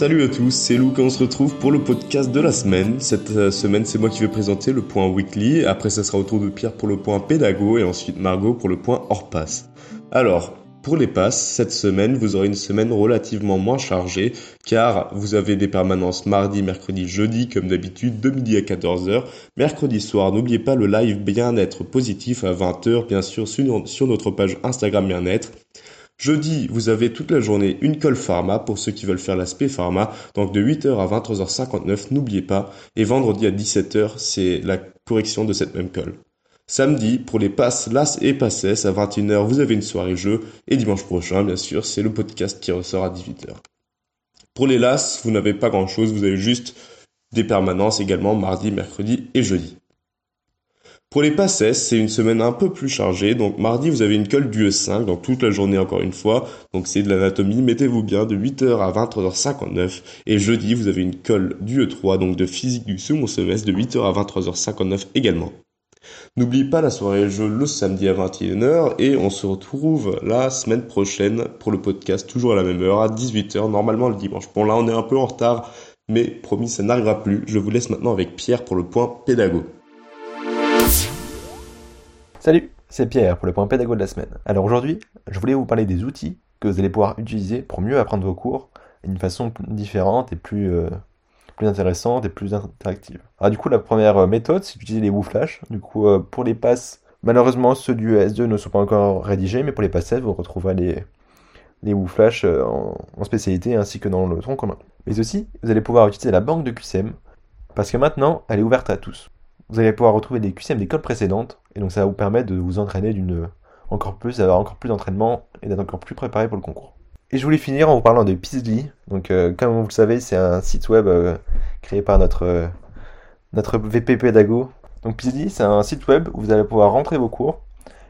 Salut à tous, c'est Lou et on se retrouve pour le podcast de la semaine. Cette euh, semaine, c'est moi qui vais présenter le point weekly. Après, ça sera au tour de Pierre pour le point pédago et ensuite Margot pour le point hors passe. Alors, pour les passes, cette semaine, vous aurez une semaine relativement moins chargée car vous avez des permanences mardi, mercredi, jeudi comme d'habitude de midi à 14h. Mercredi soir, n'oubliez pas le live bien-être positif à 20h bien sûr sur notre page Instagram bien-être. Jeudi, vous avez toute la journée une colle pharma pour ceux qui veulent faire l'aspect pharma. Donc de 8h à 23h59, n'oubliez pas. Et vendredi à 17h, c'est la correction de cette même colle. Samedi, pour les passes LAS et passes, à 21h, vous avez une soirée jeu. Et dimanche prochain, bien sûr, c'est le podcast qui ressort à 18h. Pour les LAS, vous n'avez pas grand chose, vous avez juste des permanences également mardi, mercredi et jeudi. Pour les passes, c'est une semaine un peu plus chargée. Donc mardi, vous avez une colle du E5, donc toute la journée encore une fois. Donc c'est de l'anatomie, mettez-vous bien, de 8h à 23h59. Et jeudi, vous avez une colle du E3, donc de physique du second semestre, de 8h à 23h59 également. N'oubliez pas la soirée jeu le samedi à 21h et on se retrouve la semaine prochaine pour le podcast, toujours à la même heure, à 18h, normalement le dimanche. Bon là, on est un peu en retard, mais promis, ça n'arrivera plus. Je vous laisse maintenant avec Pierre pour le point pédago. Salut, c'est Pierre pour le point pédago de la semaine. Alors aujourd'hui, je voulais vous parler des outils que vous allez pouvoir utiliser pour mieux apprendre vos cours d'une façon différente et plus, euh, intéressante et plus interactive. Alors du coup, la première euh, méthode, c'est d'utiliser les WooFlash. Du coup, euh, pour les passes, malheureusement, ceux du S2 ne sont pas encore rédigés, mais pour les passes vous retrouverez les, les WooFlash en spécialité ainsi que dans le tronc commun. Mais aussi, vous allez pouvoir utiliser la banque de QCM parce que maintenant, elle est ouverte à tous vous allez pouvoir retrouver des QCM d'écoles précédentes, et donc ça va vous permettre de vous entraîner d'une encore plus, d'avoir encore plus d'entraînement et d'être encore plus préparé pour le concours. Et je voulais finir en vous parlant de Pizly. Donc, euh, comme vous le savez, c'est un site web euh, créé par notre, euh, notre VP Pédago. Donc, Pizly, c'est un site web où vous allez pouvoir rentrer vos cours.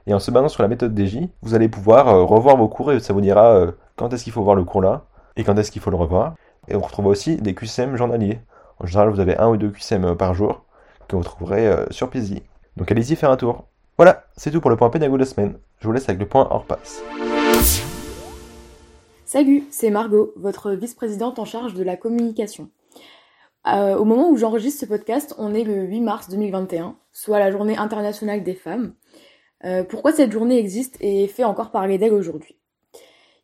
Et en se basant sur la méthode DJ, vous allez pouvoir revoir vos cours et ça vous dira quand est-ce qu'il faut voir le cours là et quand est-ce qu'il faut le revoir. Et on retrouve aussi des QCM journaliers. En général, vous avez un ou deux QCM par jour que vous trouverez euh, sur Pizzy. Donc allez-y faire un tour. Voilà, c'est tout pour le point pédago de la semaine. Je vous laisse avec le point hors passe. Salut, c'est Margot, votre vice-présidente en charge de la communication. Euh, au moment où j'enregistre ce podcast, on est le 8 mars 2021, soit la journée internationale des femmes. Euh, pourquoi cette journée existe et fait encore parler d'elle aujourd'hui?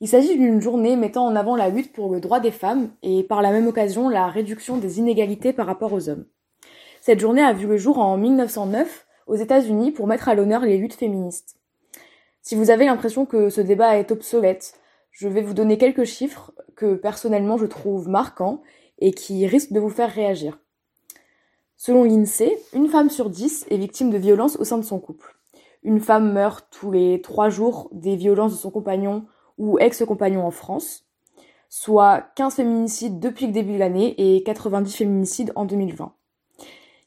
Il s'agit d'une journée mettant en avant la lutte pour le droit des femmes et par la même occasion la réduction des inégalités par rapport aux hommes. Cette journée a vu le jour en 1909 aux États-Unis pour mettre à l'honneur les luttes féministes. Si vous avez l'impression que ce débat est obsolète, je vais vous donner quelques chiffres que personnellement je trouve marquants et qui risquent de vous faire réagir. Selon l'INSEE, une femme sur dix est victime de violences au sein de son couple. Une femme meurt tous les trois jours des violences de son compagnon ou ex-compagnon en France, soit 15 féminicides depuis le début de l'année et 90 féminicides en 2020.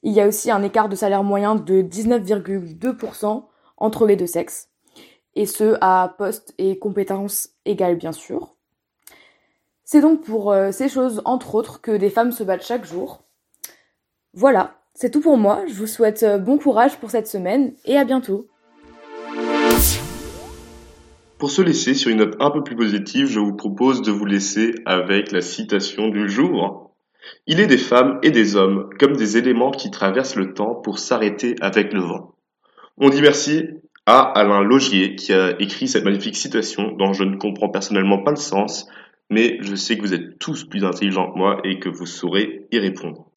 Il y a aussi un écart de salaire moyen de 19,2% entre les deux sexes, et ce à poste et compétences égales bien sûr. C'est donc pour euh, ces choses, entre autres, que des femmes se battent chaque jour. Voilà, c'est tout pour moi, je vous souhaite euh, bon courage pour cette semaine, et à bientôt. Pour se laisser sur une note un peu plus positive, je vous propose de vous laisser avec la citation du jour. Il est des femmes et des hommes comme des éléments qui traversent le temps pour s'arrêter avec le vent. On dit merci à Alain Logier qui a écrit cette magnifique citation dont je ne comprends personnellement pas le sens, mais je sais que vous êtes tous plus intelligents que moi et que vous saurez y répondre.